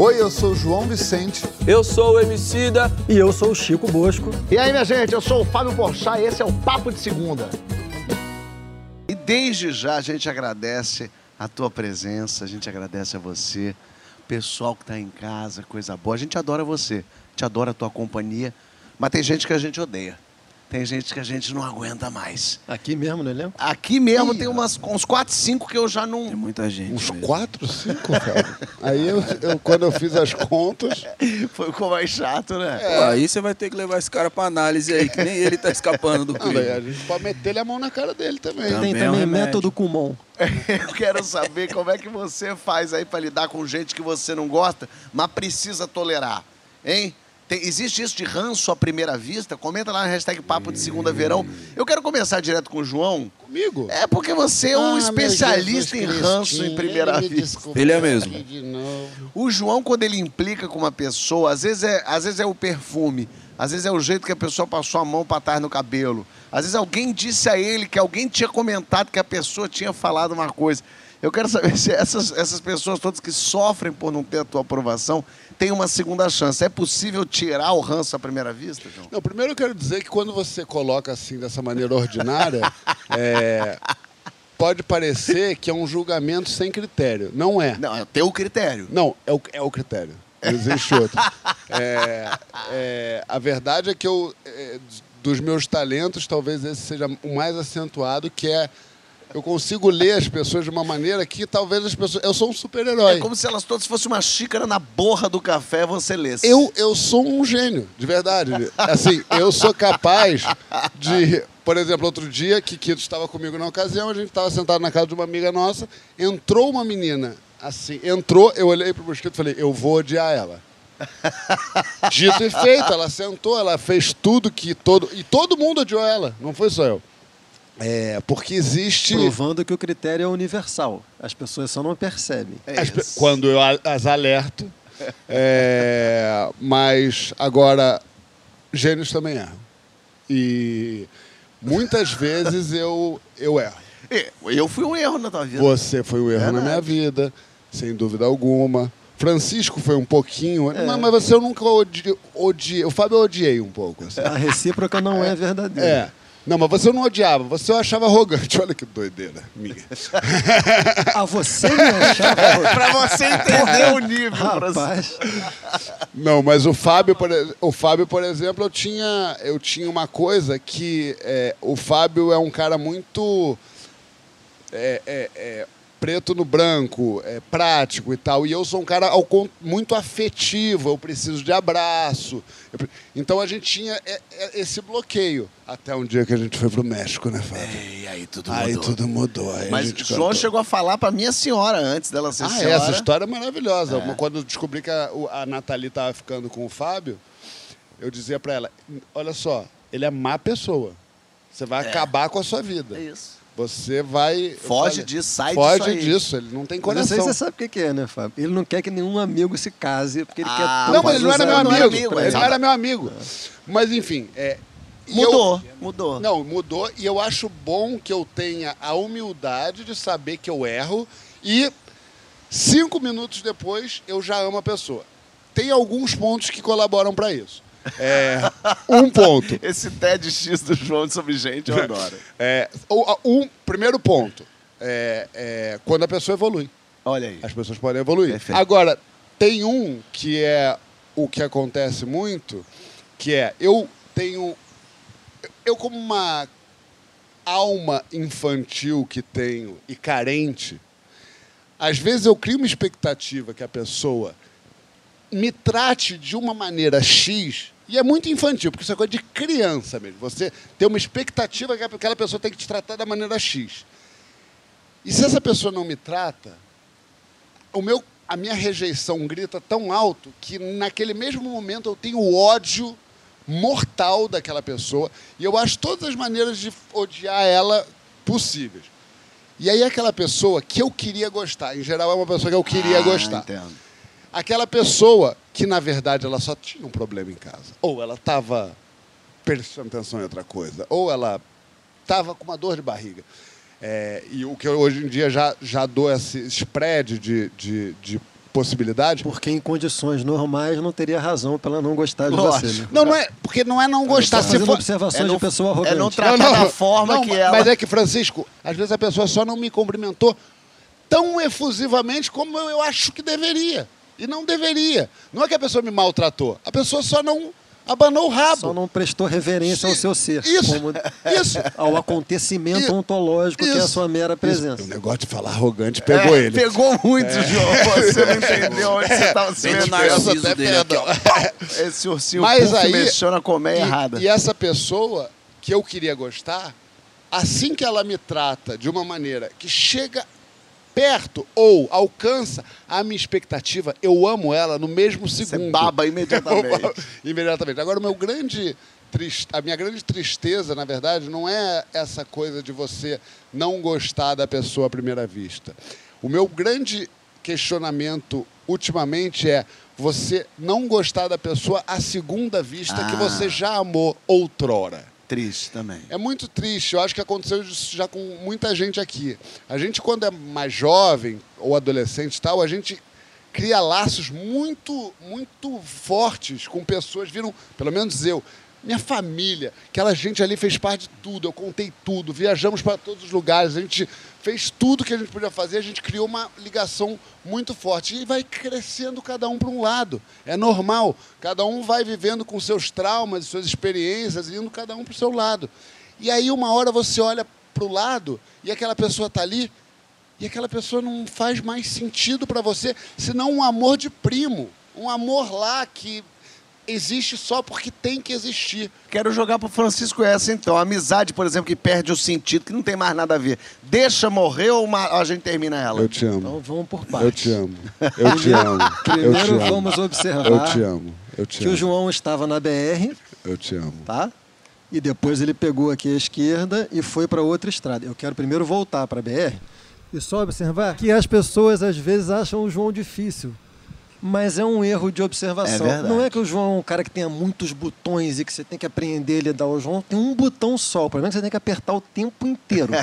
Oi, eu sou o João Vicente. Eu sou o Emicida. E eu sou o Chico Bosco. E aí, minha gente, eu sou o Fábio Porchat e esse é o Papo de Segunda. E desde já a gente agradece a tua presença, a gente agradece a você, pessoal que está em casa, coisa boa. A gente adora você, a gente adora a tua companhia, mas tem gente que a gente odeia. Tem gente que a gente não aguenta mais. Aqui mesmo no elenco? Aqui mesmo tem umas, uns 4, 5 que eu já não. Tem muita gente. Uns mesmo. quatro, cinco, cara. Aí eu, eu- quando eu fiz as contas, Foi ficou mais chato, né? Pô, aí você vai ter que levar esse cara pra análise aí, que nem ele tá escapando do ah, crime. velho, a gente pode meter a mão na cara dele também. Também Tem é um também método Kumon. Eu quero saber como é que você faz aí para lidar com gente que você não gosta, mas precisa tolerar, hein? Tem- existe isso de ranço à primeira vista? Comenta lá na hashtag Papo de Segunda Verão. Eu quero começar direto com o João. Comigo? É porque você é um Ah, especialista em ranço em primeira ele vista. desculpa Ele é mesmo. aqui De novo. O João, quando ele implica com uma pessoa, às vezes, é, às vezes é o perfume, às vezes é o jeito que a pessoa passou a mão para trás no cabelo. Às vezes alguém disse a ele que alguém tinha comentado que a pessoa tinha falado uma coisa. Eu quero saber se essas, essas pessoas todas que sofrem por não ter a tua aprovação têm uma segunda chance. É possível tirar o ranço à primeira vista, João? Não, primeiro eu quero dizer que quando você coloca assim dessa maneira ordinária, é, pode parecer que é um julgamento sem critério. Não é. Não, é teu critério. Não, é o, é o critério. Existe outro. É, é, a verdade é que eu, é, dos meus talentos, talvez esse seja o mais acentuado, que é eu consigo ler as pessoas de uma maneira que talvez as pessoas. Eu sou um super-herói. É como se elas todas fossem uma xícara na borra do café você lesse. Eu, eu sou um gênio, de verdade. Assim, eu sou capaz de. Por exemplo, outro dia, Kikito estava comigo na ocasião, a gente estava sentado na casa de uma amiga nossa, entrou uma menina, assim, entrou, eu olhei pro mosquito e falei, eu vou odiar ela. Dito e feito, ela sentou, ela fez tudo que todo. E todo mundo odiou ela, não foi só eu. É, porque existe. Provando que o critério é universal. As pessoas só não percebem. É As pe- quando eu as alerto. É, mas agora, gênios também erram. E muitas vezes eu, eu erro. É, Eu fui um erro na tua vida. Você foi um erro na Verdade. minha vida, sem dúvida alguma. Francisco foi um pouquinho, mas, mas você eu nunca odiei. odiei. O Fábio eu odiei um pouco. assim. A recíproca não é verdadeira. É. Não, mas você não odiava, você eu achava arrogante. Olha que doideira minha. A você me achava... pra você entender o nível. Rapaz, Não, mas o Fábio, por, o Fábio, por exemplo, eu tinha, eu tinha uma coisa que é, o Fábio é um cara muito é, é, é, preto no branco, é, prático e tal. E eu sou um cara ao muito afetivo, eu preciso de abraço. Eu então a gente tinha é, é, esse bloqueio. Até um dia que a gente foi pro México, né, Fábio? E aí tudo Aí mudou. tudo mudou. Aí Mas João cantou. chegou a falar pra minha senhora antes dela ser Ah, senhora. é, essa história é maravilhosa. Quando eu descobri que a, a Nathalie estava ficando com o Fábio, eu dizia pra ela: olha só, ele é má pessoa. Você vai acabar com a sua vida. É isso. Você vai. Foge disso, sai Foge disso aí. disso, ele não tem mas isso aí coração. você sabe o que é, né, Fábio? Ele não quer que nenhum amigo se case, porque ele Ah, quer... Não, mas ele não era meu Não amigo. era amigo, ele não era meu amigo. Mas enfim, é, Mudou, eu- mudou. Não, mudou. E eu acho bom que eu tenha a humildade de saber que eu erro e cinco minutos depois eu já amo a pessoa. Tem alguns pontos que colaboram para isso. É, um ponto. Esse TEDx do João sobre gente, eu adoro. É, um primeiro ponto. É, é, quando a pessoa evolui. Olha aí. As pessoas podem evoluir. Perfeito. Agora, tem um que é o que acontece muito, que é eu tenho. Eu, como uma alma infantil que tenho e carente, às vezes eu crio uma expectativa que a pessoa me trate de uma maneira X, e é muito infantil, porque isso é coisa de criança mesmo. Você tem uma expectativa que aquela pessoa tem que te tratar da maneira X. E se essa pessoa não me trata, o meu, a minha rejeição grita tão alto que naquele mesmo momento eu tenho ódio mortal daquela pessoa e eu acho todas as maneiras de odiar ela possíveis. E aí aquela pessoa que eu queria gostar, em geral é uma pessoa que eu queria Ah, gostar. Entendo. Aquela pessoa que na verdade ela só tinha um problema em casa, ou ela estava prestando atenção em outra coisa, ou ela estava com uma dor de barriga. É, e o que eu hoje em dia já, já dou esse spread de, de, de possibilidade. Porque em condições normais não teria razão pra ela não gostar de Lógico. você. Né? Não, não é. Porque não é não gostar. Tá Se for, observações é não- de pessoa arrogante. é não tratar da forma não, que ela- Mas é que, Francisco, às vezes a pessoa só não me cumprimentou tão efusivamente como eu acho que deveria. E não deveria. Não é que a pessoa me maltratou. A pessoa só não abanou o rabo. Só não prestou reverência ao seu ser. Isso. Como Isso. ao acontecimento Isso. ontológico que é a Isso. sua mera Isso. presença. O negócio de falar arrogante pegou É, ele. Pegou muito, João. Você não entendeu onde você estava se metendo. Esse ursinho Mas aí- mexeu na colmeia E- errada. E essa pessoa que eu queria gostar, assim que ela me trata de uma maneira que chega perto ou alcança a minha expectativa, eu amo ela no mesmo segundo. Você baba imediatamente. Imediatamente. Agora, o meu grande a minha grande tristeza, na verdade, não é essa coisa de você não gostar da pessoa à primeira vista. O meu grande questionamento ultimamente é você não gostar da pessoa à segunda vista que Ah. você já amou outrora. Triste também. É muito triste. Eu acho que aconteceu isso já com muita gente aqui. A gente, quando é mais jovem ou adolescente e tal, a gente cria laços muito, muito fortes com pessoas. Viram, pelo menos eu, minha família, aquela gente ali fez parte de tudo. Eu contei tudo. Viajamos para todos os lugares. A gente fez tudo que a gente podia fazer. A gente criou uma ligação muito forte. E vai crescendo cada um para um lado. É normal. Cada um vai vivendo com seus traumas, suas experiências, indo cada um para o seu lado. E aí, uma hora você olha para o lado e aquela pessoa está ali e aquela pessoa não faz mais sentido para você, senão um amor de primo. Um amor lá que existe só porque tem que existir. Quero jogar pro Francisco essa, então. A amizade, por exemplo, que perde o sentido, que não tem mais nada a ver. Deixa morrer ou uma- a gente termina ela? te amo. Então vamos por partes. amo. Eu te amo. Primeiro vamos observar amo. Eu te que o João estava na BR, Eu te amo. tá? E depois ele pegou aqui a esquerda e foi para outra estrada. Eu quero primeiro voltar para a BR e só observar que as pessoas às vezes acham o João difícil. Mas é um erro de observação. É. Não é que o João é um cara que tenha muitos botões e que você tem que aprender a lidar. O João tem um botão só. O problema é que você tem que apertar o tempo inteiro.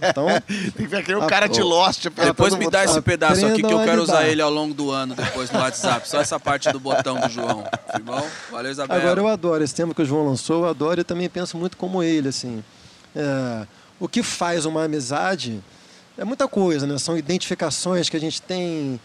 Então, Tem que ver aquele Ah, cara de. Lost. Depois me dá esse pedaço aqui que eu a quero usar ele ao longo do ano depois no WhatsApp. Só essa parte do botão do João. Bom? Valeu, Isabela. Agora eu adoro esse tema que o João lançou, eu adoro e também penso muito como ele, assim. É, o que faz uma amizade é muita coisa, né? São identificações que a gente tem,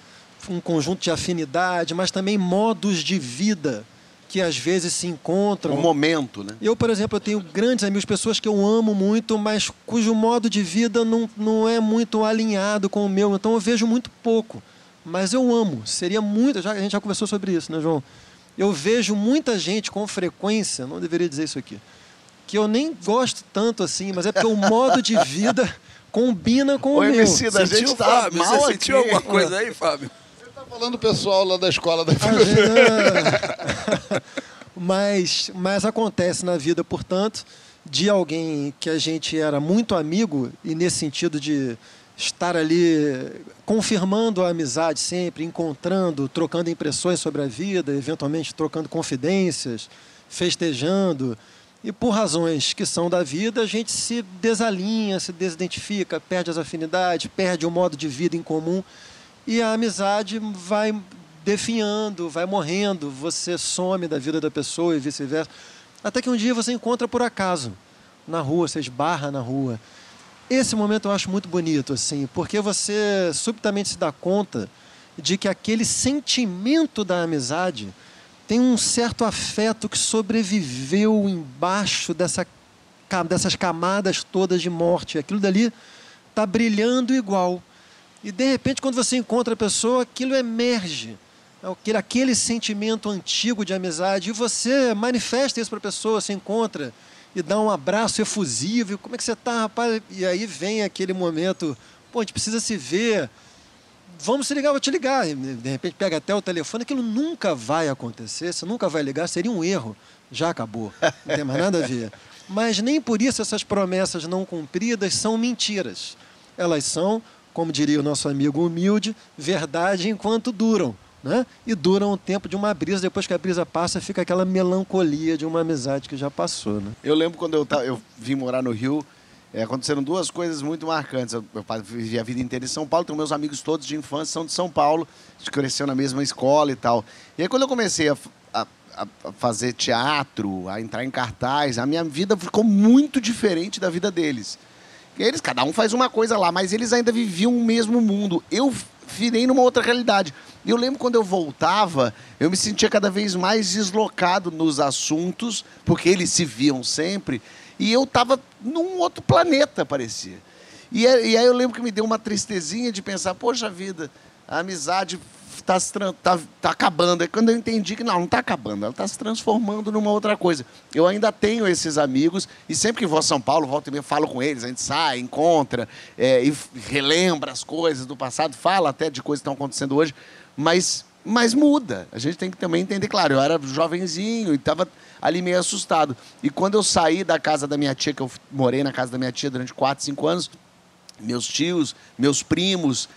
um conjunto de afinidade, mas também modos de vida que às vezes se encontram. Um momento, né? Eu, por exemplo, eu tenho grandes amigos, pessoas que eu amo muito, mas cujo modo de vida não, não é muito alinhado com o meu, então eu vejo muito pouco. Mas eu amo. Seria muito. Já, a gente já conversou sobre isso, né, João? Eu vejo muita gente com frequência, não deveria dizer isso aqui, que eu nem gosto tanto assim, mas é porque o modo de vida combina com o meu. MC, da Sentiu, gente tá Fábio? mal Você sentiu aqui. alguma coisa aí, Fábio? Falando do pessoal lá da escola da Às vezes, é. mas, mas acontece na vida, portanto, de alguém que a gente era muito amigo, e nesse sentido de estar ali confirmando a amizade sempre, encontrando, trocando impressões sobre a vida, eventualmente trocando confidências, festejando. E por razões que são da vida, a gente se desalinha, se desidentifica, perde as afinidades, perde o modo de vida em comum e a amizade vai definhando, vai morrendo, você some da vida da pessoa e vice-versa. Até que um dia você encontra por acaso na rua, você esbarra na rua. Esse momento eu acho muito bonito, assim, porque você subitamente se dá conta de que aquele sentimento da amizade tem um certo afeto que sobreviveu embaixo dessa, dessas camadas todas de morte. Aquilo dali está brilhando igual. E de repente, quando você encontra a pessoa, aquilo emerge. É Aquele, aquele sentimento antigo de amizade. E você manifesta isso para a pessoa, se encontra e dá um abraço efusivo. Como é que você está, rapaz? E aí vem aquele momento, pô, a gente precisa se ver. Vamos se ligar, vou te ligar. E, De repente pega até o telefone, aquilo nunca vai acontecer, você nunca vai ligar, seria um erro. Já acabou. Não tem mais nada a ver. Mas nem por isso essas promessas não cumpridas são mentiras. Elas são, como diria o nosso amigo humilde, verdade enquanto duram. Né? E duram o tempo de uma brisa, depois que a brisa passa, fica aquela melancolia de uma amizade que já passou. Né? Eu lembro quando eu, eu vim morar no Rio É, aconteceram duas coisas muito marcantes. Eu, eu vivi a vida inteira em São Paulo, tenho meus amigos todos de infância são de São Paulo, cresceu na mesma escola e tal. E aí quando eu comecei a, a, a fazer teatro, a entrar em cartaz, a minha vida ficou muito diferente da vida deles. Eles, cada um faz uma coisa lá, mas eles ainda viviam o mesmo mundo. Eu virei numa outra realidade. E eu lembro quando eu voltava, eu me sentia cada vez mais deslocado nos assuntos, porque eles se viam sempre, e eu estava num outro planeta, parecia. E, e aí eu lembro que me deu uma tristezinha de pensar, poxa vida, a amizade está tá, tá acabando. É quando eu entendi que não, não está acabando, ela está se transformando numa outra coisa. Eu ainda tenho esses amigos e sempre que vou a São Paulo, volto e meia, falo com eles, a gente sai, encontra é, e relembra as coisas do passado, fala até de coisas que estão acontecendo hoje, mas, mas muda. A gente tem que também entender, claro, eu era jovenzinho e estava ali meio assustado. E quando eu saí da casa da minha tia, que eu morei na casa da minha tia durante 4, 5 anos, meus tios, meus primos,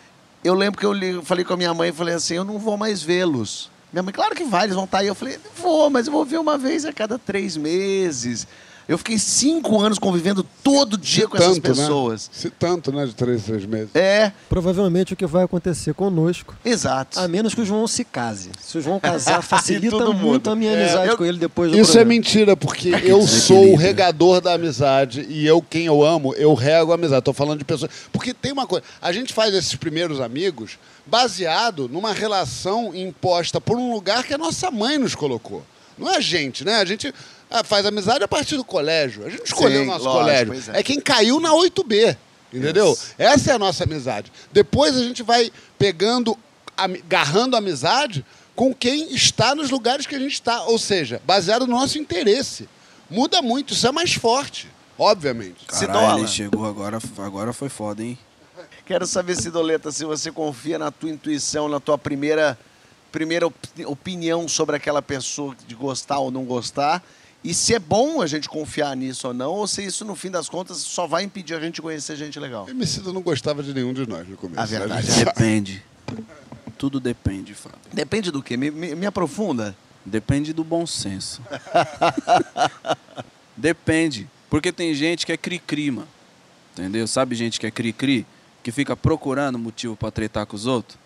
eu lembro que eu falei com a minha mãe e falei assim, eu não vou mais vê-los. Minha mãe, claro que vai, eles vão estar aí. Eu falei, vou, mas eu vou ver uma vez a cada três meses. Eu fiquei cinco anos convivendo todo dia Se com tanto, essas pessoas. Né? Se tanto, né? De três, três meses. É, Provavelmente o que vai acontecer conosco, exato. a menos que o João se case. Se o João casar, facilita muito a minha É, amizade eu- com ele depois do Isso é programa. mentira, porque eu sou o regador da amizade e eu, quem eu amo, eu rego a amizade. Tô falando de pessoas. Porque tem uma coisa, a gente faz esses primeiros amigos baseado numa relação imposta por um lugar que a nossa mãe nos colocou. Não é a gente, né? A gente ah, faz amizade a partir do colégio. A gente escolheu Sim, o nosso lógico, colégio. é. É. quem caiu na 8B. Entendeu? Isso. Essa é a nossa amizade. Depois a gente vai pegando, ami- garrando amizade com quem está nos lugares que a gente está. Ou seja, baseado no nosso interesse. Muda muito, isso é mais forte, obviamente. Cidola. Caralho, ele chegou agora, agora foi foda, hein? Quero saber, Cidoleta, se você confia na tua intuição, na tua primeira, primeira opi- opinião sobre aquela pessoa de gostar ou não gostar. E se é bom a gente confiar nisso ou não, ou se isso, no fim das contas, só vai impedir a gente de conhecer gente legal. O Emicida não gostava de nenhum de nós no começo. A verdade A gente sabe. Depende. Tudo depende, Fábio. Depende do quê? Me, me- me aprofunda. Depende do bom senso. Depende. Porque tem gente que é cri-cri, mano. Entendeu? Sabe gente que é cri-cri? Que fica procurando motivo pra tretar com os outros?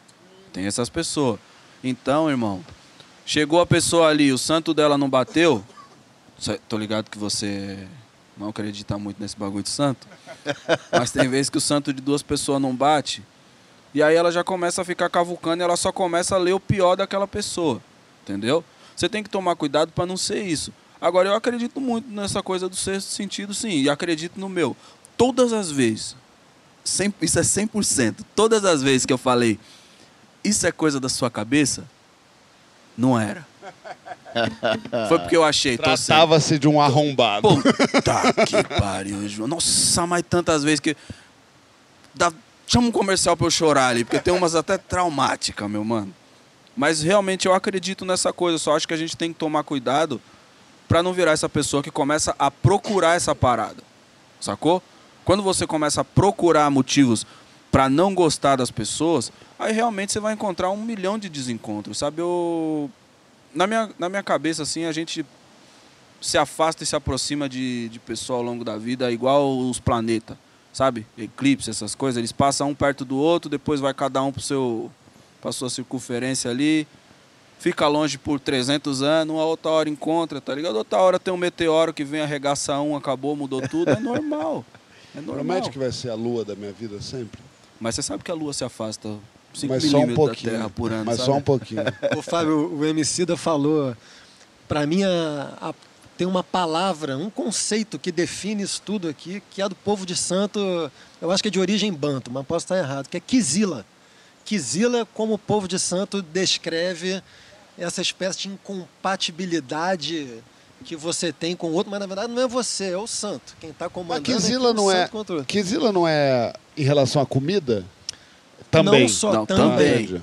Tem essas pessoas. Então, irmão, chegou a pessoa ali, o santo dela não bateu. Tô ligado que você não acredita muito nesse bagulho de santo. Mas tem vezes que o santo de duas pessoas não bate. E aí ela já começa a ficar cavucando e ela só começa a ler o pior daquela pessoa. Entendeu? Você tem que tomar cuidado para não ser isso. Agora, eu acredito muito nessa coisa do sexto sentido, sim. E acredito no meu. Todas as vezes, 100, isso é 100%, todas as vezes que eu falei, isso é coisa da sua cabeça, não era. Foi porque eu achei. tô certo. Tratava-se de um arrombado. Puta que pariu, João. Nossa, mas tantas vezes que. Dá... Chama um comercial pra eu chorar ali, porque tem umas até traumáticas, meu mano. Mas realmente eu acredito nessa coisa, só acho que a gente tem que tomar cuidado pra não virar essa pessoa que começa a procurar essa parada. Sacou? Quando você começa a procurar motivos pra não gostar das pessoas, aí realmente você vai encontrar um milhão de desencontros, sabe? Eu na minha, na minha cabeça assim, a gente se afasta e se aproxima de, de pessoa ao longo da vida, igual os planetas, sabe? Eclipse, essas coisas, eles passam um perto do outro, depois vai cada um pro seu pra sua circunferência ali, fica longe por 300 anos, uma outra hora encontra, tá ligado? Outra hora tem um meteoro que vem arregaçar um, acabou, mudou tudo, é normal. É normal. Promete que vai ser a lua da minha vida sempre? Mas você sabe que a lua se afasta 5 Mas só um milímetros da pouquinho. Terra por ano, mas sabe? só um pouquinho. O Fábio, o Emicida falou, para mim a- a- tem uma palavra, um conceito que define isso tudo aqui, que é do povo de santo, eu acho que é de origem banto, mas posso estar errado, que é Kizila. Kizila, como o povo de santo descreve essa espécie de incompatibilidade que você tem com o outro, mas na verdade não é você, é o santo. Quem está Mas comandando Kizila é não o é. santo contra o outro. Kizila não é em relação à comida? Também. Não só Não, também. também.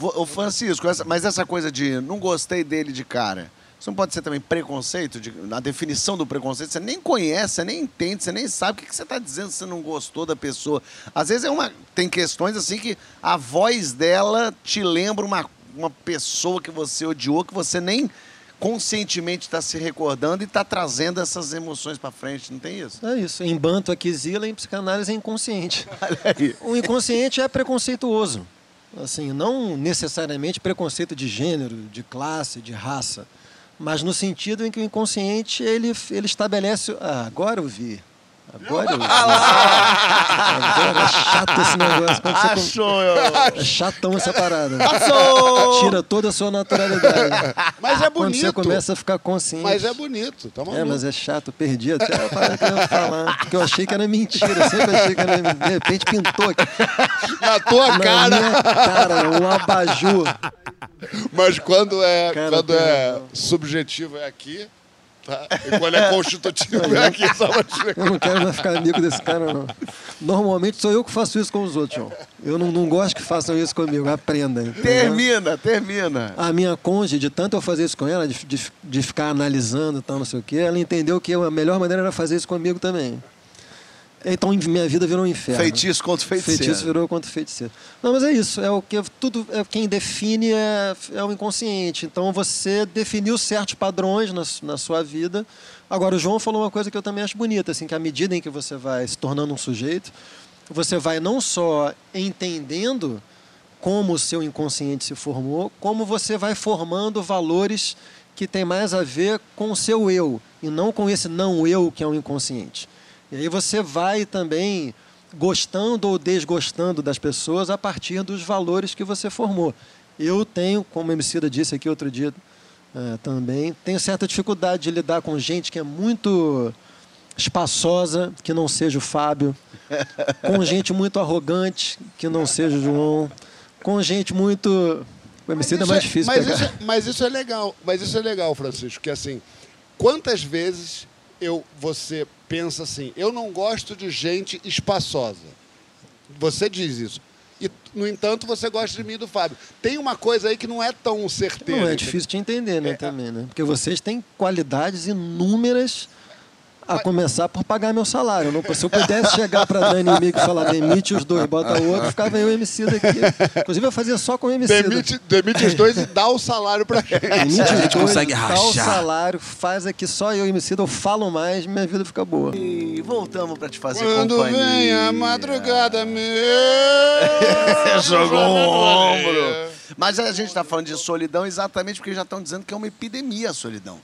Ô Francisco, essa- mas essa coisa de não gostei dele de cara, isso não pode ser também preconceito? De, na definição do preconceito, você nem conhece, você nem entende, você nem sabe o que, que você está dizendo se você não gostou da pessoa. Às vezes é uma, tem questões assim que a voz dela te lembra uma, uma pessoa que você odiou, que você nem conscientemente está se recordando e está trazendo essas emoções para frente, não tem isso? É isso. Em Banto, Aquisila, em psicanálise é inconsciente. O inconsciente é preconceituoso. Assim, não necessariamente preconceito de gênero, de classe, de raça, mas no sentido em que o inconsciente ele, ele estabelece. Ah, agora eu vi. Agora eu vi. Agora é chato esse negócio. Quando você Achou, eu... É chatão essa parada. Passou! Tira toda a sua naturalidade. Mas é Quando você bonito. começa a ficar consciente. Mas é bonito, tá maluco. É, mas é chato, perdi até a parada que eu ia falar. Porque eu achei que era mentira, eu sempre achei que era mentira. De repente pintou aqui. Na tua Na cara. minha cara, um abajur. Mas quando é, Cara, quando é subjetivo é aqui, tá? E quando é constitutivo é aqui, só pra te ver. Eu não quero mais ficar amigo desse cara, não. Normalmente sou eu que faço isso com os outros, João. Eu não, não gosto que façam isso comigo, aprenda. entendeu? Termina, termina. A minha cônjuge, de tanto eu fazer isso com ela, de, de, de ficar analisando e tal, não sei o quê, ela entendeu que a melhor maneira era fazer isso comigo também. Então minha vida virou um inferno. Feitiço contra feiticeiro. Feitiço virou contra feiticeiro. Não, mas é isso. É o que tudo. É, quem define é, é o inconsciente. Então você definiu certos padrões na, na sua vida. Agora o João falou uma coisa que eu também acho bonita, assim, que à medida em que você vai se tornando um sujeito, você vai não só entendendo como o seu inconsciente se formou, como você vai formando valores que têm mais a ver com o seu eu e não com esse não eu que é o inconsciente. E aí você vai também gostando ou desgostando das pessoas a partir dos valores que você formou. Eu tenho, como a Emicida disse aqui outro dia eh, também, tenho certa dificuldade de lidar com gente que é muito espaçosa, que não seja o Fábio, com gente muito arrogante, que não seja o João, com gente muito... O Emicida é mais difícil mas pegar. isso, é- mas isso é legal, mas isso é legal, Francisco, que assim, quantas vezes eu você pensa assim, eu não gosto de gente espaçosa. Você diz isso. E, no entanto, você gosta de mim e do Fábio. Tem uma coisa aí que não é tão certeira. Não, é difícil de entender, né, também, né? Porque vocês têm qualidades inúmeras a começar por pagar meu salário. Não- se eu pudesse chegar para Dani e Mico e falar demite os dois, bota o outro, ficava eu e o MC daqui. Inclusive, eu fazia só com o MC. Demite, demite os dois e dá o salário pra gente. Demite A os gente dois, consegue dá o rachar. salário, faz aqui só eu e o MC, eu falo mais, minha vida fica boa. E voltamos pra te fazer Quando companhia. vem a madrugada, meu. Jogou um ombro. Mas a gente está falando de solidão exatamente porque já estão dizendo que é uma epidemia a solidão.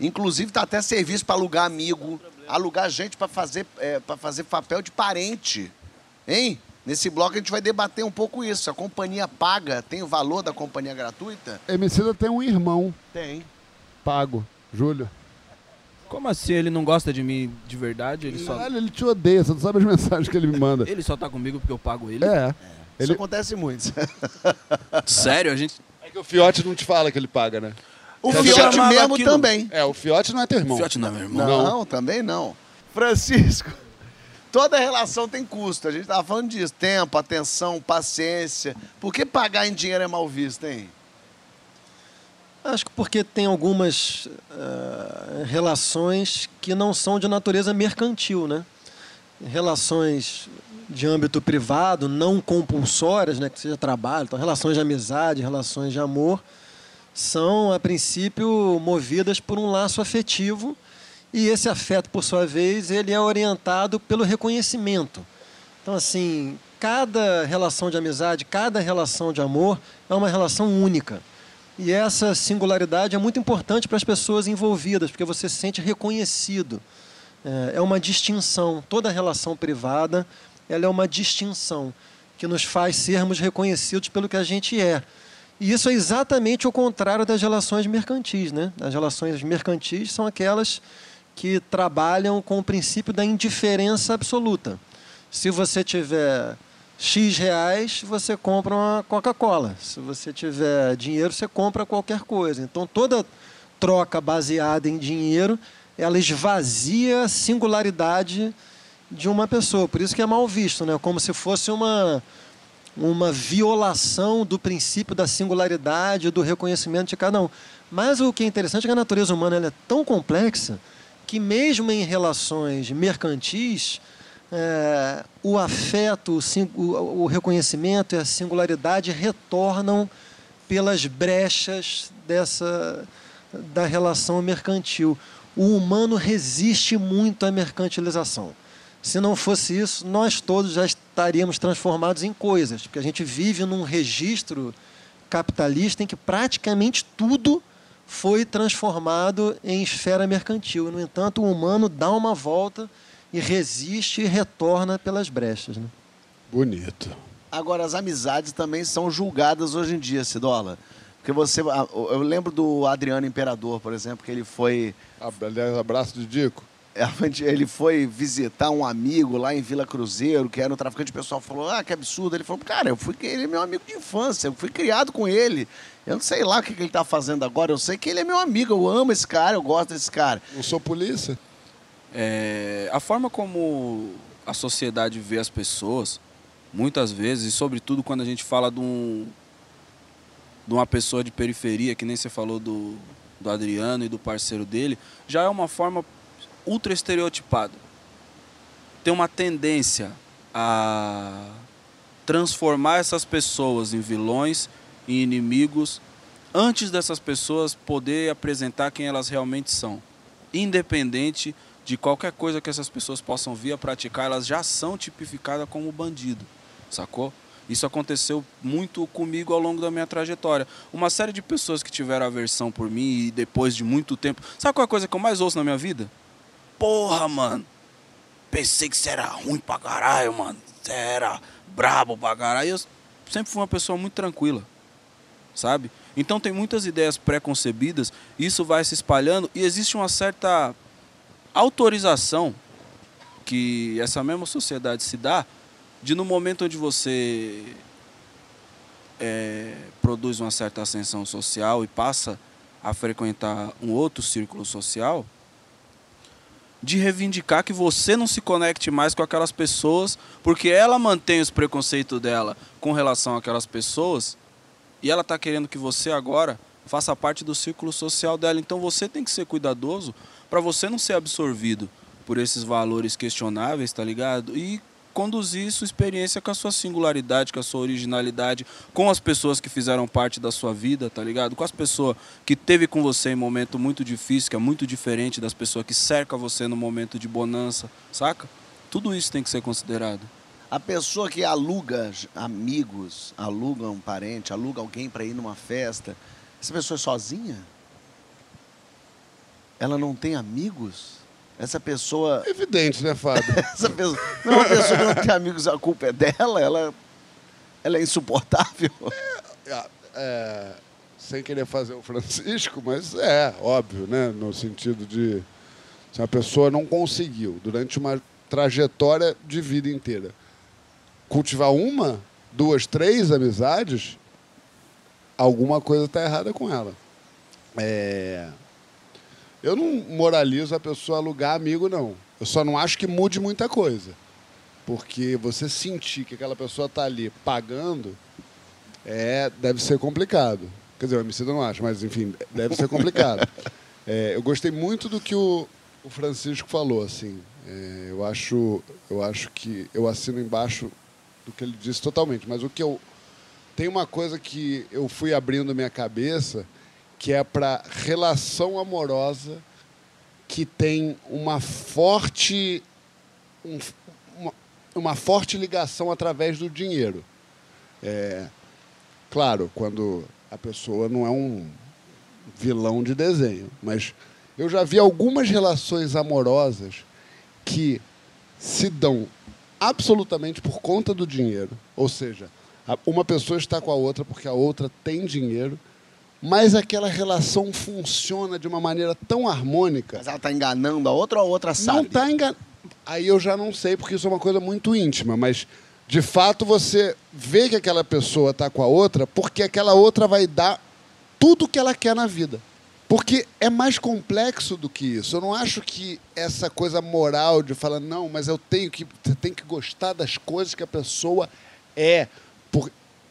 Inclusive, tá até serviço para alugar amigo, alugar gente para fazer, é, pra fazer papel de parente. Hein? Nesse bloco a gente vai debater um pouco isso. A companhia paga, tem o valor da companhia gratuita? Emicida tem um irmão Tem. pago, Júlio. Como assim? Ele não gosta de mim de verdade? Ele só, Caralho, ele te odeia, você não sabe as mensagens que ele me manda. ele só tá comigo porque eu pago ele? É. Isso Ele... acontece muito. Sério? A gente. É que o Fiote não te fala que ele paga, né? O Você Fiote mesmo aquilo? também. É, o Fiote não é teu irmão. Fiote não é meu irmão. Não, também não. Francisco, toda relação tem custo. A gente estava falando disso. Tempo, atenção, paciência. Por que pagar em dinheiro é mal visto, hein? Acho que porque tem algumas ah, relações que não são de natureza mercantil, né? Relações de âmbito privado, não compulsórias, né? Que seja trabalho, então relações de amizade, relações de amor, são a princípio movidas por um laço afetivo e esse afeto, por sua vez, ele é orientado pelo reconhecimento. Então, assim, cada relação de amizade, cada relação de amor é uma relação única. E essa singularidade é muito importante para as pessoas envolvidas, porque você se sente reconhecido. É é uma distinção. Toda relação privada ela é uma distinção que nos faz sermos reconhecidos pelo que a gente é. E isso é exatamente o contrário das relações mercantis. Né? As relações mercantis são aquelas que trabalham com o princípio da indiferença absoluta. Se você tiver X reais, você compra uma Coca-Cola. Se você tiver dinheiro, você compra qualquer coisa. Então, toda troca baseada em dinheiro, ela esvazia a singularidade de uma pessoa. Por isso que é mal visto, né? como se fosse uma, uma violação do princípio da singularidade, do reconhecimento de cada um. Mas o que é interessante é que a natureza humana é tão complexa que mesmo em relações mercantis, é, o afeto, o- o reconhecimento e a singularidade retornam pelas brechas dessa, da relação mercantil. O humano resiste muito à mercantilização. Se não fosse isso, nós todos já estaríamos transformados em coisas, porque a gente vive num registro capitalista em que praticamente tudo foi transformado em esfera mercantil. No entanto, o humano dá uma volta e resiste e retorna pelas brechas. Né? Bonito. Agora, as amizades também são julgadas hoje em dia, Cidola. Porque você. Eu lembro do Adriano Imperador, por exemplo, que ele foi. Aliás, abraço de Dico. Ele foi visitar um amigo lá em Vila Cruzeiro, que era um traficante. O pessoal falou: Ah, que absurdo. Ele falou: Cara, eu fui, ele é meu amigo de infância, eu fui criado com ele. Eu não sei lá o que que ele está fazendo agora, eu sei que ele é meu amigo, eu amo esse cara, eu gosto desse cara. Não sou polícia. É, a forma como a sociedade vê as pessoas, muitas vezes, e sobretudo quando a gente fala de, um, de uma pessoa de periferia, que nem você falou do, do Adriano e do parceiro dele, já é uma forma ultra estereotipada. Tem uma tendência a transformar essas pessoas em vilões, em inimigos, antes dessas pessoas poder apresentar quem elas realmente são. Independente de qualquer coisa que essas pessoas possam vir a praticar, elas já são tipificadas como bandido, sacou? Isso aconteceu muito comigo ao longo da minha trajetória. Uma série de pessoas que tiveram aversão por mim e depois de muito tempo. Sabe qual é a coisa que eu mais ouço na minha vida? Porra, mano. Pensei que você era ruim pra caralho, mano. Você era brabo pra caralho. Eu sempre fui uma pessoa muito tranquila, sabe? Então tem muitas ideias pré-concebidas, isso vai se espalhando e existe uma certa autorização que essa mesma sociedade se dá de no momento onde você é, produz uma certa ascensão social e passa a frequentar um outro círculo social, de reivindicar que você não se conecte mais com aquelas pessoas, porque ela mantém os preconceitos dela com relação àquelas pessoas e ela está querendo que você agora faça parte do círculo social dela. Então você tem que ser cuidadoso para você não ser absorvido por esses valores questionáveis, tá ligado? E conduzir sua experiência com a sua singularidade, com a sua originalidade, com as pessoas que fizeram parte da sua vida, tá ligado? Com as pessoas que teve com você em momento muito difícil, que é muito diferente das pessoas que cercam você no momento de bonança, saca? Tudo isso tem que ser considerado. A pessoa que aluga amigos, aluga um parente, aluga alguém para ir numa festa, essa pessoa é sozinha? Ela não tem amigos? Essa pessoa. Evidente, né, Fábio? Essa pessoa. Não, a pessoa que não tem amigos, a culpa é dela, ela, ela é insuportável. É, é, sem querer fazer o Francisco, mas é óbvio, né? No sentido de se a pessoa não conseguiu, durante uma trajetória de vida inteira, cultivar uma, duas, três amizades, alguma coisa está errada com ela. É, eu não moralizo a pessoa alugar amigo, não. Eu só não acho que mude muita coisa. Porque você sentir que aquela pessoa está ali pagando, é, deve ser complicado. Quer dizer, o MC não acho, mas enfim, deve ser complicado. É, eu gostei muito do que o, o Francisco falou, assim. É, eu acho, eu acho que eu assino embaixo do que ele disse totalmente. Mas o que eu tem uma coisa que eu fui abrindo minha cabeça que é para relação amorosa que tem uma forte um, uma, uma forte ligação através do dinheiro. É, claro, quando a pessoa não é um vilão de desenho, mas eu já vi algumas relações amorosas que se dão absolutamente por conta do dinheiro. Ou seja, uma pessoa está com a outra porque a outra tem dinheiro, mas aquela relação funciona de uma maneira tão harmônica Mas ela tá enganando a outra ou a outra sabe? não está enganado. Aí eu já não sei, porque isso é uma coisa muito íntima, mas de fato você vê que aquela pessoa está com a outra porque aquela outra vai dar tudo que ela quer na vida. Porque é mais complexo do que isso. Eu não acho que essa coisa moral de falar, não, mas eu tenho que. Você tem que gostar das coisas que a pessoa é.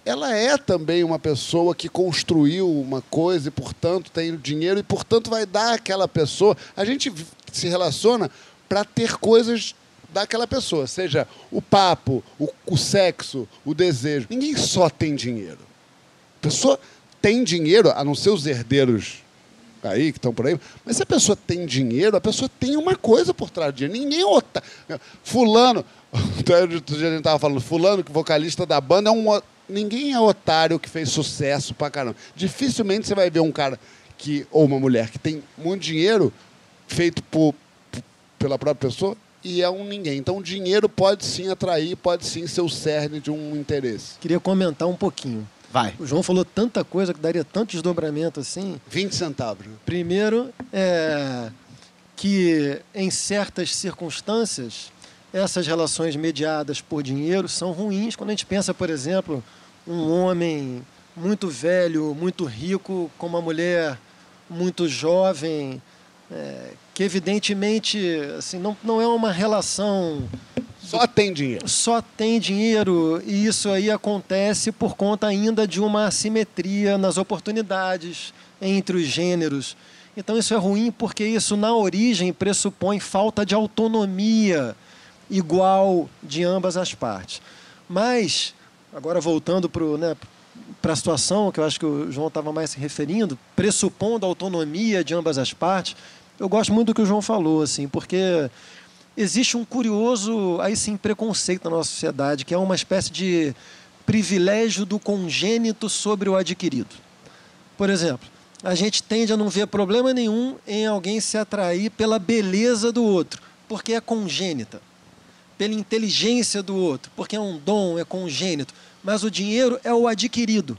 Ela é também uma pessoa que construiu uma coisa e, portanto, tem dinheiro e, portanto, vai dar àquela pessoa. A gente se relaciona para ter coisas daquela pessoa, seja o papo, o, o sexo, o desejo. Ninguém só tem dinheiro. A pessoa tem dinheiro, a não ser os herdeiros aí, que estão por aí. Mas se a pessoa tem dinheiro, a pessoa tem uma coisa por trás de dinheiro. Ninguém é otário. Fulano, outro dia a gente tava falando, fulano, que vocalista da banda, é um, ninguém é otário que fez sucesso pra caramba. Dificilmente você vai ver um cara que, ou uma mulher que tem muito dinheiro feito por- pela própria pessoa e é um ninguém. Então o dinheiro pode sim atrair, pode sim ser o cerne de um interesse. Queria comentar um pouquinho. Vai. O João falou tanta coisa que daria tanto desdobramento assim. 20 centavos. Primeiro, é que em certas circunstâncias, essas relações mediadas por dinheiro são ruins. Quando a gente pensa, por exemplo, um homem muito velho, muito rico, com uma mulher muito jovem, é, que evidentemente assim, não, não é uma relação Só tem dinheiro. só tem dinheiro e isso aí acontece por conta ainda de uma assimetria nas oportunidades entre os gêneros. Então isso é ruim porque isso na origem pressupõe falta de autonomia igual de ambas as partes. Mas agora voltando para né, a situação que eu acho que o João estava mais se referindo, pressupondo a autonomia de ambas as partes, eu gosto muito do que o João falou, assim, porque existe um curioso, aí sim, preconceito na nossa sociedade, que é uma espécie de privilégio do congênito sobre o adquirido. Por exemplo, a gente tende a não ver problema nenhum em alguém se atrair pela beleza do outro, porque é congênita, pela inteligência do outro, porque é um dom, é congênito. Mas o dinheiro é o adquirido.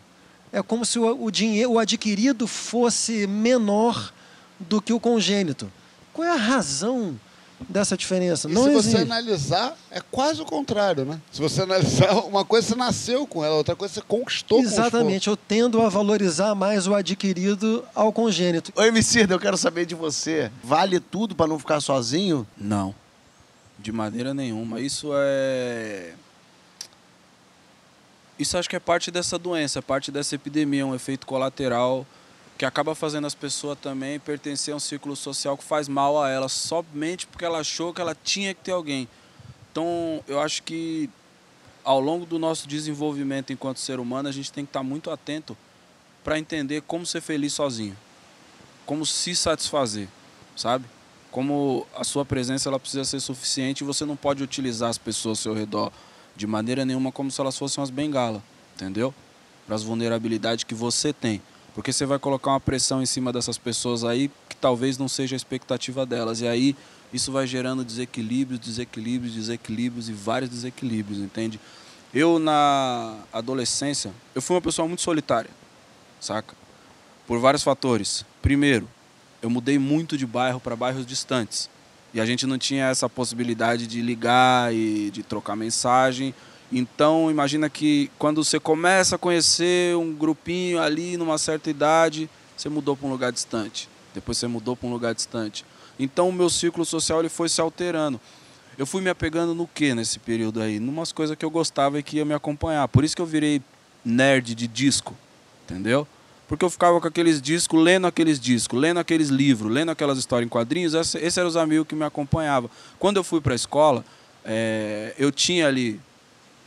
É como se o, o dinheiro, o adquirido fosse menor do que o congênito. Qual é a razão dessa diferença? E não se você existe. analisar, é quase o contrário, né? Se você analisar, uma coisa você nasceu com ela, outra coisa você conquistou Exatamente, eu tendo a valorizar mais o adquirido ao congênito. Ô, Emicida, eu quero saber de você. Vale tudo pra não ficar sozinho? Não. De maneira nenhuma. Isso é. Isso acho que é parte dessa doença, é parte dessa epidemia, um efeito colateral que acaba fazendo as pessoas também pertencer a um círculo social que faz mal a elas, somente porque ela achou que ela tinha que ter alguém. Então, eu acho que ao longo do nosso desenvolvimento enquanto ser humano, a gente tem que estar muito atento para entender como ser feliz sozinho, como se satisfazer, sabe? Como a sua presença ela precisa ser suficiente e você não pode utilizar as pessoas ao seu redor de maneira nenhuma como se elas fossem umas bengalas, entendeu? Para as vulnerabilidades que você tem. Porque você vai colocar uma pressão em cima dessas pessoas aí que talvez não seja a expectativa delas. E aí isso vai gerando desequilíbrios, desequilíbrios, desequilíbrios e vários desequilíbrios, entende? Eu na adolescência, eu fui uma pessoa muito solitária, saca? Por vários fatores. Primeiro, eu mudei muito de bairro para bairros distantes. E a gente não tinha essa possibilidade de ligar e de trocar mensagem. Então, imagina que quando você começa a conhecer um grupinho ali numa certa idade, você mudou para um lugar distante. Depois você mudou para um lugar distante. Então, o meu círculo social ele foi se alterando. Eu fui me apegando no que nesse período aí? Numas coisas que eu gostava e que ia me acompanhar. Por isso que eu virei nerd de disco, entendeu? Porque eu ficava com aqueles discos, lendo aqueles discos, lendo aqueles livros, lendo aquelas histórias em quadrinhos. Esse- Esses eram os amigos que me acompanhavam. Quando eu fui para a escola, eh, eu tinha ali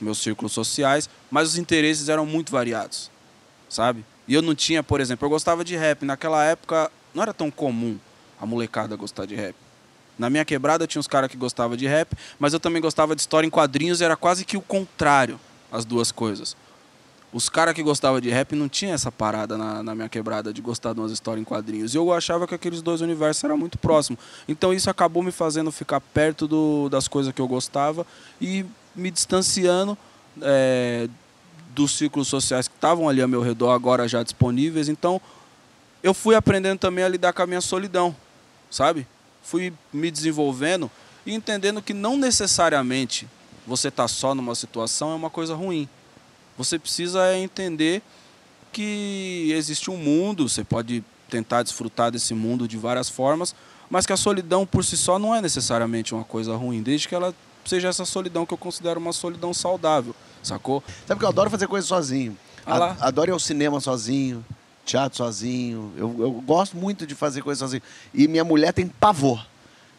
meus círculos sociais, mas os interesses eram muito variados, sabe? E eu não tinha, por exemplo, eu gostava de rap. Naquela época não era tão comum a molecada gostar de rap. Na minha quebrada tinha uns caras que gostavam de rap, mas eu também gostava de história em quadrinhos, era quase que o contrário, as duas coisas. Os caras que gostavam de rap não tinha essa parada na, na minha quebrada de gostar de umas histórias em quadrinhos. E eu achava que aqueles dois universos eram muito próximos. Então isso acabou me fazendo ficar perto do, das coisas que eu gostava e me distanciando é, dos círculos sociais que estavam ali ao meu redor, agora já disponíveis. Então eu fui aprendendo também a lidar com a minha solidão, sabe? Fui me desenvolvendo e entendendo que não necessariamente você estar só numa situação é uma coisa ruim. Você precisa entender que existe um mundo, você pode tentar desfrutar desse mundo de várias formas, mas que a solidão por si só não é necessariamente uma coisa ruim, desde que ela seja essa solidão que eu considero uma solidão saudável, sacou? Sabe que eu adoro fazer coisa sozinho. Ah adoro ir ao cinema sozinho, teatro sozinho. Eu, eu gosto muito de fazer coisa sozinho. E minha mulher tem pavor.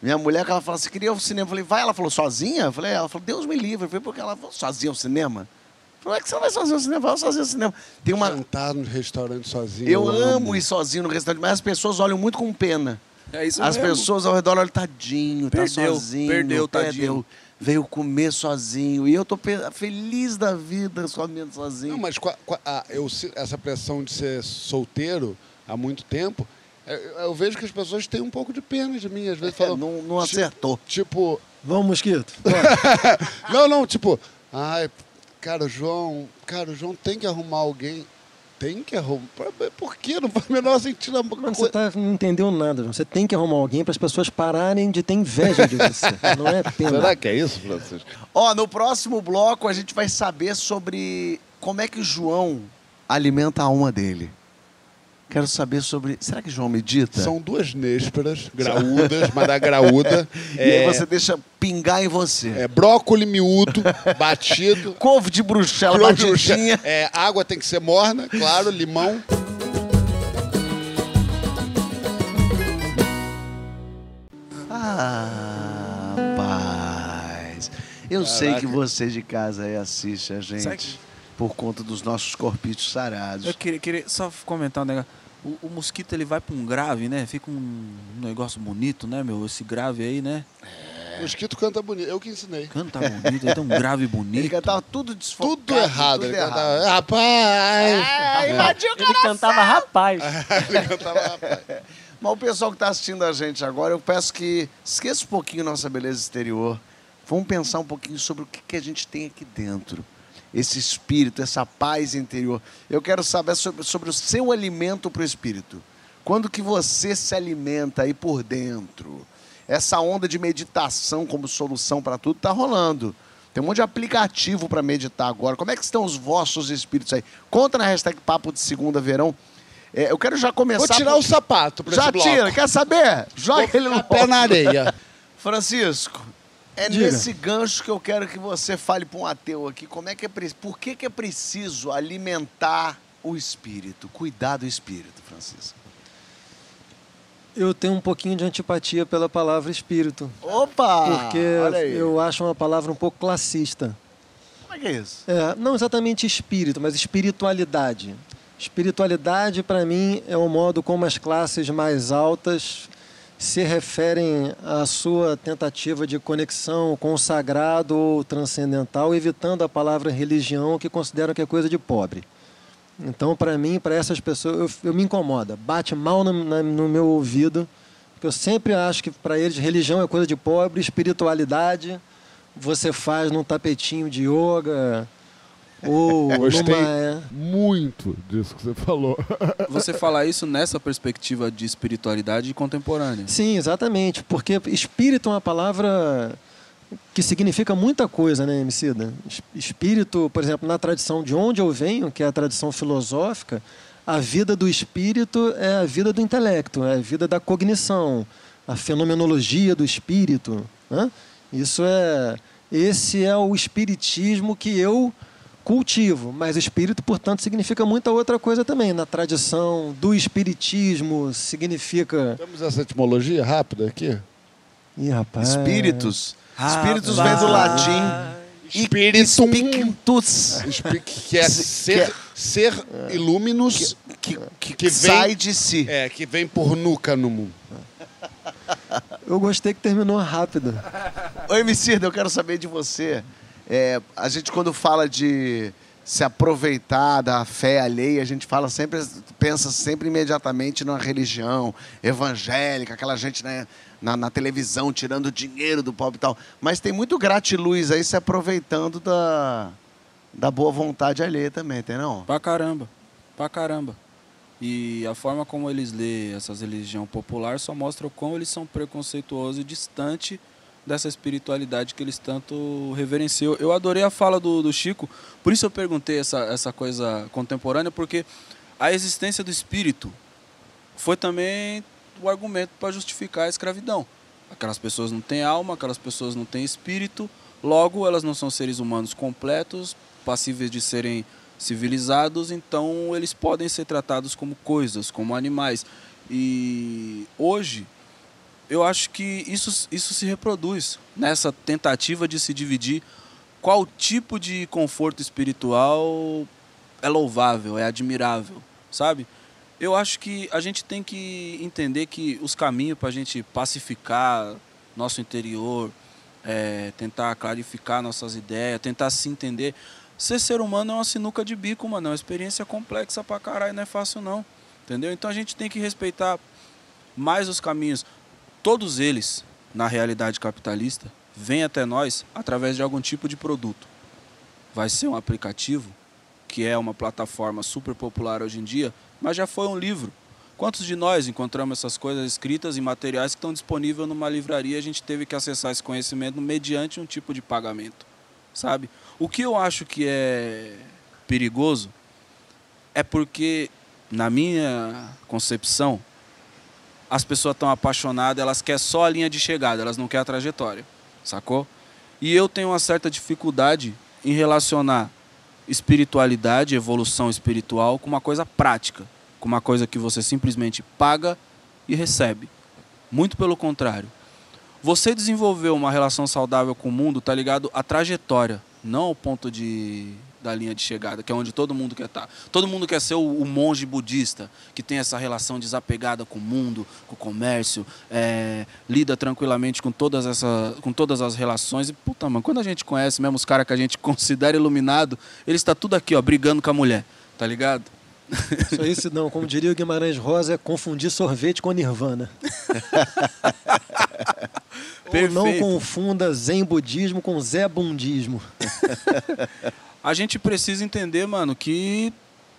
Minha mulher, que ela fala assim, queria ir ao cinema. Eu falei, vai. Ela falou, sozinha? Eu falei, ela falou, Deus me livre. Eu falei, porque ela falou, sozinha ao cinema? Como é que você não vai sozinho ao cinema? Vai sozinho ao cinema. Tem uma... Jantar no restaurante sozinho. Eu amo ir sozinho no restaurante, mas as pessoas olham muito com pena. É isso As mesmo. pessoas ao redor olham, tadinho, tá Perdeu, sozinho. perdeu, tadinho. Veio comer sozinho. E eu tô feliz da vida comendo sozinho. Não, mas ah, eu, essa pressão de ser solteiro há muito tempo, eu, eu vejo que as pessoas têm um pouco de pena de mim. Às vezes É, falam. não, não acertou. Tipo, Vamos, Mosquito. Não, não, tipo, ai, cara, o João, cara, o João tem que arrumar alguém. Tem que arrumar. Por quê? Não faz o menor sentido. a Mano, você tá, não entendeu nada. João. Você tem que arrumar alguém para as pessoas pararem de ter inveja de você. Não é pena. Será que é isso, Francisco? Ó, no próximo bloco a gente vai saber sobre como é que o João alimenta a alma dele. Quero saber sobre. Será que João medita? São duas nésperas, graúdas, mas da graúda. E aí É, você deixa pingar em você. é brócoli miúdo, batido. Couve de bruxela de batidinha. bruxa- É, água tem que ser morna, claro, limão. Ah, rapaz. Eu sei que você de casa aí assiste a gente Sabe- por conta dos nossos corpitos sarados. Eu queria, queria só comentar um negócio. O, o mosquito ele vai pra um grave, né? Fica um negócio bonito, né, meu? Esse grave aí, né? O mosquito canta bonito, eu que ensinei. Canta bonito, ele tem um grave Ele bonito. cantava tudo desfocado. Tudo errado. Tudo ele errado. cantava, rapaz! Ah, invadiu o Ele cantava rapaz. Ele cantava, rapaz. Mas o pessoal que está assistindo a gente agora, eu peço que esqueça um pouquinho nossa beleza exterior. Vamos pensar um pouquinho sobre o que, que a gente tem aqui dentro. Esse espírito, essa paz interior. Eu quero saber sobre, sobre o seu alimento para o espírito. Quando que você se alimenta aí por dentro? Essa onda de meditação como solução para tudo está rolando. Tem um monte de aplicativo para meditar agora. Como é que estão os vossos espíritos aí? Conta na hashtag Papo de Segunda Verão. É, eu quero já começar... Vou tirar por- o sapato pra já tira, quer saber? Joga Vou ele no pé na areia. Francisco, é Diga. nesse gancho que eu quero que você fale para um ateu aqui, como é que é por que, que é preciso alimentar o espírito, cuidar do espírito, Francisco? Eu tenho um pouquinho de antipatia pela palavra espírito. Opa! Porque eu acho uma palavra um pouco classista. Como é que é isso? É, não exatamente espírito, mas espiritualidade. Espiritualidade, para mim, é o modo como as classes mais altas se referem à sua tentativa de conexão com o sagrado ou transcendental, evitando a palavra religião, que consideram que é coisa de pobre. Então, para mim, para essas pessoas, eu, eu me incomoda, bate mal no, na- no meu ouvido, porque eu sempre acho que para eles religião é coisa de pobre, espiritualidade você faz num tapetinho de yoga ou Gostei numa muito disso que você falou. Você falar isso nessa perspectiva de espiritualidade contemporânea. Sim, exatamente, porque espírito é uma palavra que significa muita coisa, né, Emicida? Es- Espírito, por exemplo, na tradição de onde eu venho, que é a tradição filosófica, a vida do espírito é a vida do intelecto, é a vida da cognição, a fenomenologia do espírito. Né? Isso é, esse é o espiritismo que eu cultivo, mas espírito, portanto, significa muita outra coisa também. Na tradição do espiritismo significa Temos essa etimologia rápida aqui? Ih, rapaz. Espíritos. Rapaz. Espíritos vem do latim. Espíritum. Spictus. Espi- Que é ser, ser iluminus, Que, que, Que vem- sai de si. é, que vem por nuca no mundo. Eu gostei que terminou rápido. Ô, Emicida, eu quero saber de você. É, a gente, quando fala de se aproveitar da fé alheia, a gente fala sempre, pensa sempre imediatamente numa religião evangélica, aquela gente né, na, na televisão tirando dinheiro do pobre e tal. Mas tem muito gratiluz aí se aproveitando da, da boa vontade alheia também, tem não? Pra caramba. Pra caramba. E a forma como eles lêem essas religiões populares só mostra o quão eles são preconceituosos e distante dessa espiritualidade que eles tanto reverenciam. Eu adorei a fala do, do Chico, por isso eu perguntei essa, essa coisa contemporânea, porque a existência do espírito foi também o argumento para justificar a escravidão. Aquelas pessoas não têm alma, aquelas pessoas não têm espírito, logo elas não são seres humanos completos, passíveis de serem civilizados, então eles podem ser tratados como coisas, como animais. E hoje eu acho que isso, isso se reproduz nessa tentativa de se dividir qual tipo de conforto espiritual é louvável, é admirável, sabe? Eu acho que a gente tem que entender que os caminhos para a gente pacificar nosso interior, é, tentar clarificar nossas ideias, tentar se entender. Ser ser humano é uma sinuca de bico, mano. É uma experiência complexa pra caralho, não é fácil não. Entendeu? Então a gente tem que respeitar mais os caminhos. Todos eles, na realidade capitalista, vêm até nós através de algum tipo de produto. Vai ser um aplicativo, que é uma plataforma super popular hoje em dia, mas já foi um livro. Quantos de nós encontramos essas coisas escritas em materiais que estão disponíveis numa livraria e a gente teve que acessar esse conhecimento mediante um tipo de pagamento, sabe? O que eu acho que é perigoso é porque, na minha concepção, as pessoas estão apaixonadas, elas querem só a linha de chegada, elas não querem a trajetória, sacou? E eu tenho uma certa dificuldade em relacionar espiritualidade, evolução espiritual com uma coisa prática com uma coisa que você simplesmente paga e recebe. Muito pelo contrário. Você desenvolver uma relação saudável com o mundo está ligado à trajetória, não ao ponto de da linha de chegada, que é onde todo mundo quer estar. Tá. Todo mundo quer ser o, o monge budista, que tem essa relação desapegada com o mundo, com o comércio, é, lida tranquilamente com todas, essa, com todas as relações. E, puta, mano, quando a gente conhece mesmo os caras que a gente considera iluminado, eles estão tá tudo aqui, ó, brigando com a mulher, tá ligado? Isso aí, se não, como diria o Guimarães Rosa, é confundir sorvete com nirvana. Ou não confunda zen budismo com zé bundismo. A gente precisa entender, mano, que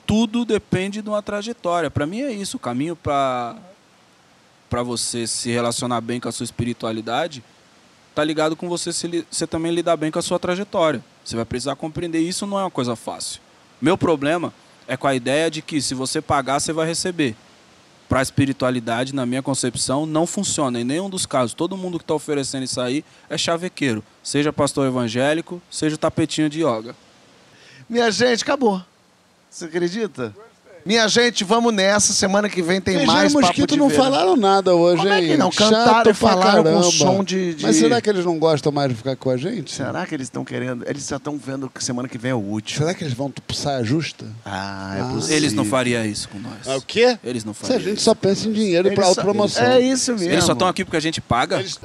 tudo depende de uma trajetória. Para mim é isso, o caminho para para você se relacionar bem com a sua espiritualidade tá ligado com você se você também lidar bem com a sua trajetória. Você vai precisar compreender isso, não é uma coisa fácil. Meu problema é com a ideia de que se você pagar, você vai receber. Para a espiritualidade, na minha concepção, não funciona em nenhum dos casos. Todo mundo que está oferecendo isso aí é chavequeiro. Seja pastor evangélico, seja tapetinho de yoga. Minha gente, acabou. Você acredita? Minha gente, vamos nessa. Semana que vem tem Feijão mais e Mosquito não falaram nada hoje, Como é que não? Cantaram e falaram com som de, de, Mas será que eles não gostam mais de ficar com a gente? Será que eles estão querendo... Eles já estão vendo que semana que vem é o último. Será que eles vão saia justa? Ah, é ah. possível. Eles não fariam isso com nós. É o quê? Eles não fariam Se a gente só pensa em dinheiro para autopromoção. É isso mesmo. Eles só estão aqui porque a gente paga? Eles...